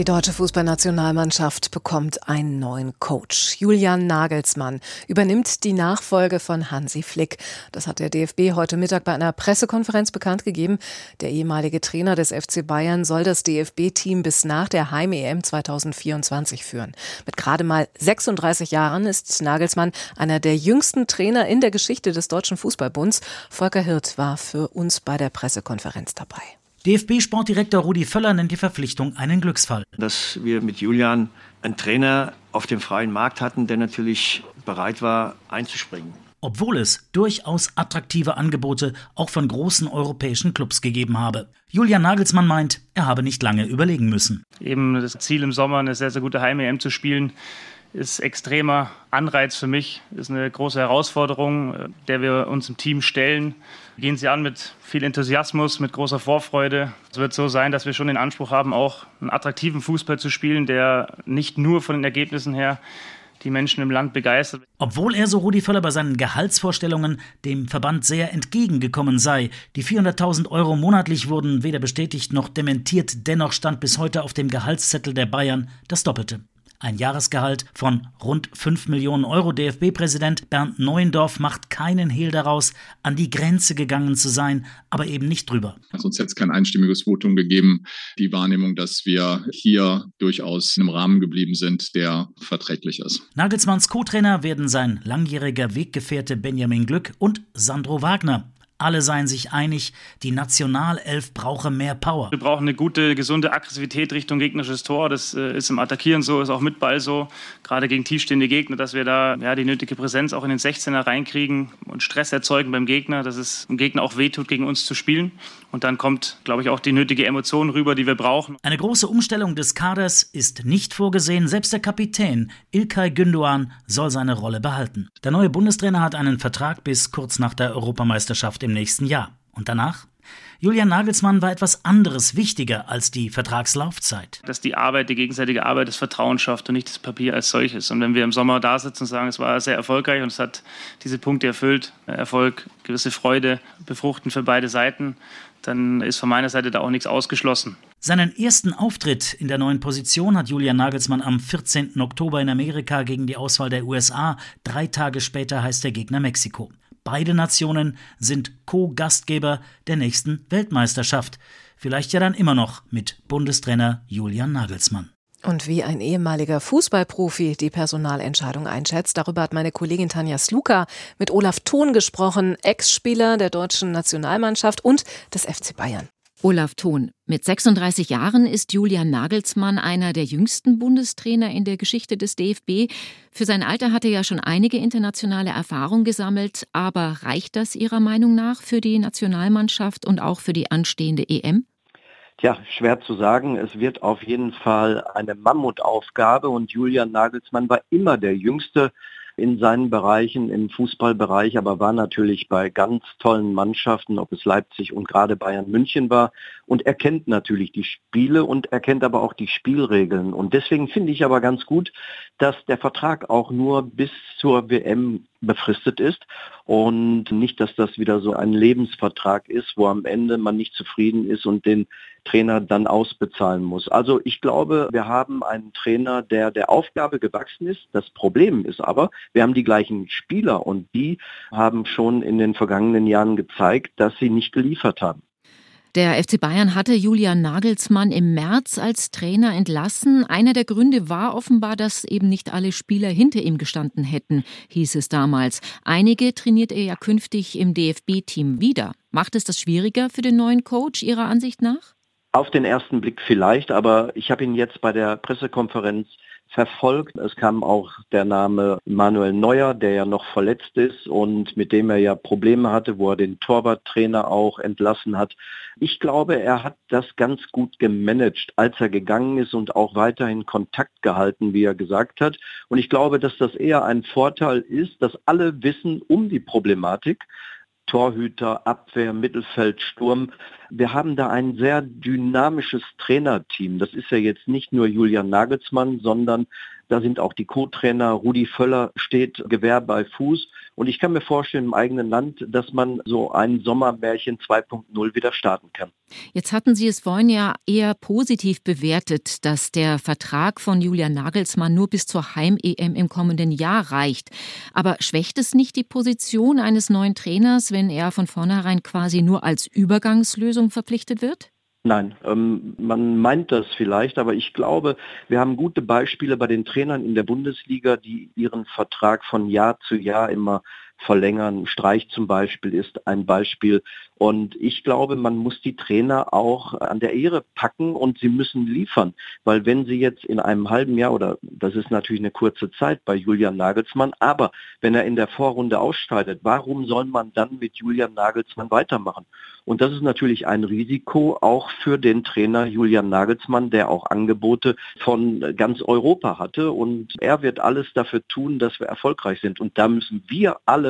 Die deutsche Fußballnationalmannschaft bekommt einen neuen Coach. Julian Nagelsmann übernimmt die Nachfolge von Hansi Flick. Das hat der DFB heute Mittag bei einer Pressekonferenz bekannt gegeben. Der ehemalige Trainer des FC Bayern soll das DFB-Team bis nach der Heim-EM 2024 führen. Mit gerade mal 36 Jahren ist Nagelsmann einer der jüngsten Trainer in der Geschichte des Deutschen Fußballbunds. Volker Hirt war für uns bei der Pressekonferenz dabei. DFB-Sportdirektor Rudi Völler nennt die Verpflichtung einen Glücksfall. Dass wir mit Julian einen Trainer auf dem freien Markt hatten, der natürlich bereit war, einzuspringen. Obwohl es durchaus attraktive Angebote auch von großen europäischen Clubs gegeben habe. Julian Nagelsmann meint, er habe nicht lange überlegen müssen. Eben das Ziel im Sommer, eine sehr, sehr gute Heim-EM zu spielen, ist extremer Anreiz für mich, ist eine große Herausforderung, der wir uns im Team stellen. Wir gehen sie an mit viel Enthusiasmus, mit großer Vorfreude. Es wird so sein, dass wir schon den Anspruch haben, auch einen attraktiven Fußball zu spielen, der nicht nur von den Ergebnissen her die Menschen im Land begeistert. Obwohl er, so Rudi Völler, bei seinen Gehaltsvorstellungen dem Verband sehr entgegengekommen sei. Die 400.000 Euro monatlich wurden weder bestätigt noch dementiert. Dennoch stand bis heute auf dem Gehaltszettel der Bayern das Doppelte. Ein Jahresgehalt von rund 5 Millionen Euro. DFB-Präsident Bernd Neuendorf macht keinen Hehl daraus, an die Grenze gegangen zu sein, aber eben nicht drüber. Sonst hätte es kein einstimmiges Votum gegeben. Die Wahrnehmung, dass wir hier durchaus in einem Rahmen geblieben sind, der verträglich ist. Nagelsmanns Co-Trainer werden sein langjähriger Weggefährte Benjamin Glück und Sandro Wagner. Alle seien sich einig, die Nationalelf brauche mehr Power. Wir brauchen eine gute, gesunde Aggressivität Richtung gegnerisches Tor. Das äh, ist im Attackieren so, ist auch mit Ball so. Gerade gegen tiefstehende Gegner, dass wir da ja, die nötige Präsenz auch in den 16er reinkriegen und Stress erzeugen beim Gegner, dass es dem Gegner auch wehtut, gegen uns zu spielen. Und dann kommt, glaube ich, auch die nötige Emotion rüber, die wir brauchen. Eine große Umstellung des Kaders ist nicht vorgesehen. Selbst der Kapitän Ilkay Gündoğan soll seine Rolle behalten. Der neue Bundestrainer hat einen Vertrag bis kurz nach der Europameisterschaft im im nächsten Jahr. Und danach? Julian Nagelsmann war etwas anderes wichtiger als die Vertragslaufzeit. Dass die Arbeit, die gegenseitige Arbeit das Vertrauen schafft und nicht das Papier als solches. Und wenn wir im Sommer da sitzen und sagen, es war sehr erfolgreich und es hat diese Punkte erfüllt, Erfolg, gewisse Freude, befruchten für beide Seiten, dann ist von meiner Seite da auch nichts ausgeschlossen. Seinen ersten Auftritt in der neuen Position hat Julian Nagelsmann am 14. Oktober in Amerika gegen die Auswahl der USA. Drei Tage später heißt der Gegner Mexiko. Beide Nationen sind Co-Gastgeber der nächsten Weltmeisterschaft. Vielleicht ja dann immer noch mit Bundestrainer Julian Nagelsmann. Und wie ein ehemaliger Fußballprofi die Personalentscheidung einschätzt, darüber hat meine Kollegin Tanja Sluka mit Olaf Thon gesprochen, Ex-Spieler der deutschen Nationalmannschaft und des FC Bayern. Olaf Thon. Mit 36 Jahren ist Julian Nagelsmann einer der jüngsten Bundestrainer in der Geschichte des DFB. Für sein Alter hat er ja schon einige internationale Erfahrung gesammelt, aber reicht das Ihrer Meinung nach für die Nationalmannschaft und auch für die anstehende EM? Tja, schwer zu sagen. Es wird auf jeden Fall eine Mammutaufgabe und Julian Nagelsmann war immer der jüngste in seinen Bereichen, im Fußballbereich, aber war natürlich bei ganz tollen Mannschaften, ob es Leipzig und gerade Bayern München war. Und er kennt natürlich die Spiele und er kennt aber auch die Spielregeln. Und deswegen finde ich aber ganz gut, dass der Vertrag auch nur bis zur WM befristet ist und nicht, dass das wieder so ein Lebensvertrag ist, wo am Ende man nicht zufrieden ist und den Trainer dann ausbezahlen muss. Also ich glaube, wir haben einen Trainer, der der Aufgabe gewachsen ist. Das Problem ist aber, wir haben die gleichen Spieler und die haben schon in den vergangenen Jahren gezeigt, dass sie nicht geliefert haben. Der FC Bayern hatte Julian Nagelsmann im März als Trainer entlassen. Einer der Gründe war offenbar, dass eben nicht alle Spieler hinter ihm gestanden hätten, hieß es damals. Einige trainiert er ja künftig im DFB-Team wieder. Macht es das schwieriger für den neuen Coach Ihrer Ansicht nach? Auf den ersten Blick vielleicht, aber ich habe ihn jetzt bei der Pressekonferenz verfolgt. Es kam auch der Name Manuel Neuer, der ja noch verletzt ist und mit dem er ja Probleme hatte, wo er den Torwarttrainer auch entlassen hat. Ich glaube, er hat das ganz gut gemanagt, als er gegangen ist und auch weiterhin Kontakt gehalten, wie er gesagt hat. Und ich glaube, dass das eher ein Vorteil ist, dass alle wissen um die Problematik. Torhüter, Abwehr, Mittelfeld, Sturm. Wir haben da ein sehr dynamisches Trainerteam. Das ist ja jetzt nicht nur Julian Nagelsmann, sondern da sind auch die Co-Trainer, Rudi Völler steht Gewehr bei Fuß. Und ich kann mir vorstellen im eigenen Land, dass man so ein Sommermärchen 2.0 wieder starten kann. Jetzt hatten Sie es vorhin ja eher positiv bewertet, dass der Vertrag von Julian Nagelsmann nur bis zur Heim-EM im kommenden Jahr reicht. Aber schwächt es nicht die Position eines neuen Trainers, wenn er von vornherein quasi nur als Übergangslösung verpflichtet wird? Nein, ähm, man meint das vielleicht, aber ich glaube, wir haben gute Beispiele bei den Trainern in der Bundesliga, die ihren Vertrag von Jahr zu Jahr immer verlängern. Streich zum Beispiel ist ein Beispiel. Und ich glaube, man muss die Trainer auch an der Ehre packen und sie müssen liefern. Weil wenn sie jetzt in einem halben Jahr, oder das ist natürlich eine kurze Zeit bei Julian Nagelsmann, aber wenn er in der Vorrunde ausscheidet, warum soll man dann mit Julian Nagelsmann weitermachen? Und das ist natürlich ein Risiko auch für den Trainer Julian Nagelsmann, der auch Angebote von ganz Europa hatte. Und er wird alles dafür tun, dass wir erfolgreich sind. Und da müssen wir alle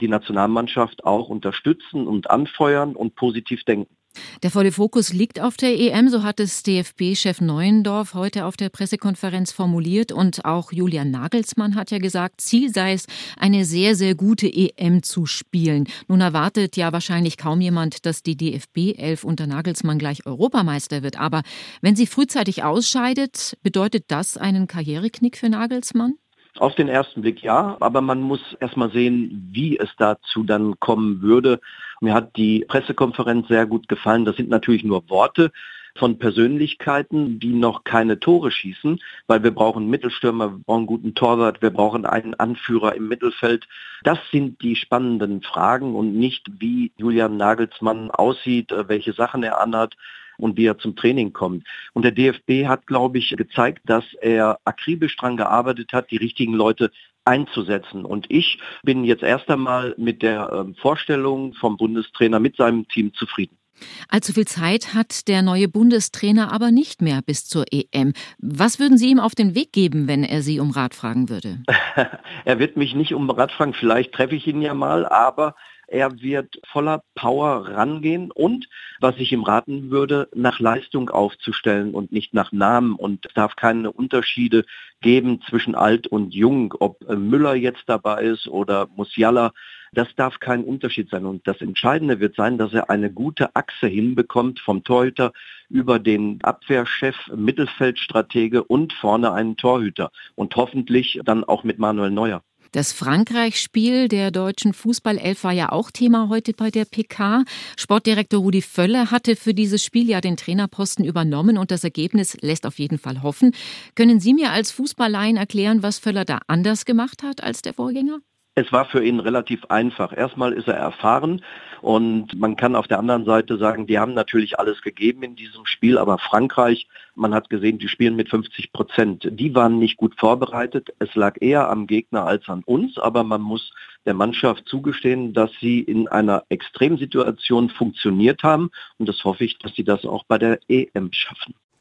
die Nationalmannschaft auch unterstützen und anfeuern und positiv denken. Der volle Fokus liegt auf der EM, so hat es DFB-Chef Neuendorf heute auf der Pressekonferenz formuliert und auch Julian Nagelsmann hat ja gesagt, Ziel sei es, eine sehr, sehr gute EM zu spielen. Nun erwartet ja wahrscheinlich kaum jemand, dass die DFB-Elf unter Nagelsmann gleich Europameister wird. Aber wenn sie frühzeitig ausscheidet, bedeutet das einen Karriereknick für Nagelsmann? Auf den ersten Blick ja, aber man muss erstmal sehen, wie es dazu dann kommen würde. Mir hat die Pressekonferenz sehr gut gefallen. Das sind natürlich nur Worte von Persönlichkeiten, die noch keine Tore schießen, weil wir brauchen Mittelstürmer, wir brauchen einen guten Torwart, wir brauchen einen Anführer im Mittelfeld. Das sind die spannenden Fragen und nicht, wie Julian Nagelsmann aussieht, welche Sachen er anhat und wie er zum Training kommt. Und der DFB hat, glaube ich, gezeigt, dass er akribisch daran gearbeitet hat, die richtigen Leute einzusetzen. Und ich bin jetzt erst einmal mit der ähm, Vorstellung vom Bundestrainer mit seinem Team zufrieden. Allzu viel Zeit hat der neue Bundestrainer aber nicht mehr bis zur EM. Was würden Sie ihm auf den Weg geben, wenn er Sie um Rat fragen würde? er wird mich nicht um Rat fragen, vielleicht treffe ich ihn ja mal, aber er wird voller Power rangehen und, was ich ihm raten würde, nach Leistung aufzustellen und nicht nach Namen. Und es darf keine Unterschiede geben zwischen alt und jung, ob äh, Müller jetzt dabei ist oder Musiala. Das darf kein Unterschied sein. Und das Entscheidende wird sein, dass er eine gute Achse hinbekommt vom Torhüter über den Abwehrchef, Mittelfeldstratege und vorne einen Torhüter. Und hoffentlich dann auch mit Manuel Neuer. Das Frankreich-Spiel der deutschen Fußballelf war ja auch Thema heute bei der PK. Sportdirektor Rudi Völler hatte für dieses Spiel ja den Trainerposten übernommen und das Ergebnis lässt auf jeden Fall hoffen. Können Sie mir als Fußballlein erklären, was Völler da anders gemacht hat als der Vorgänger? Es war für ihn relativ einfach. Erstmal ist er erfahren und man kann auf der anderen Seite sagen, die haben natürlich alles gegeben in diesem Spiel, aber Frankreich, man hat gesehen, die spielen mit 50 Prozent. Die waren nicht gut vorbereitet. Es lag eher am Gegner als an uns, aber man muss der Mannschaft zugestehen, dass sie in einer Extremsituation funktioniert haben und das hoffe ich, dass sie das auch bei der EM schaffen.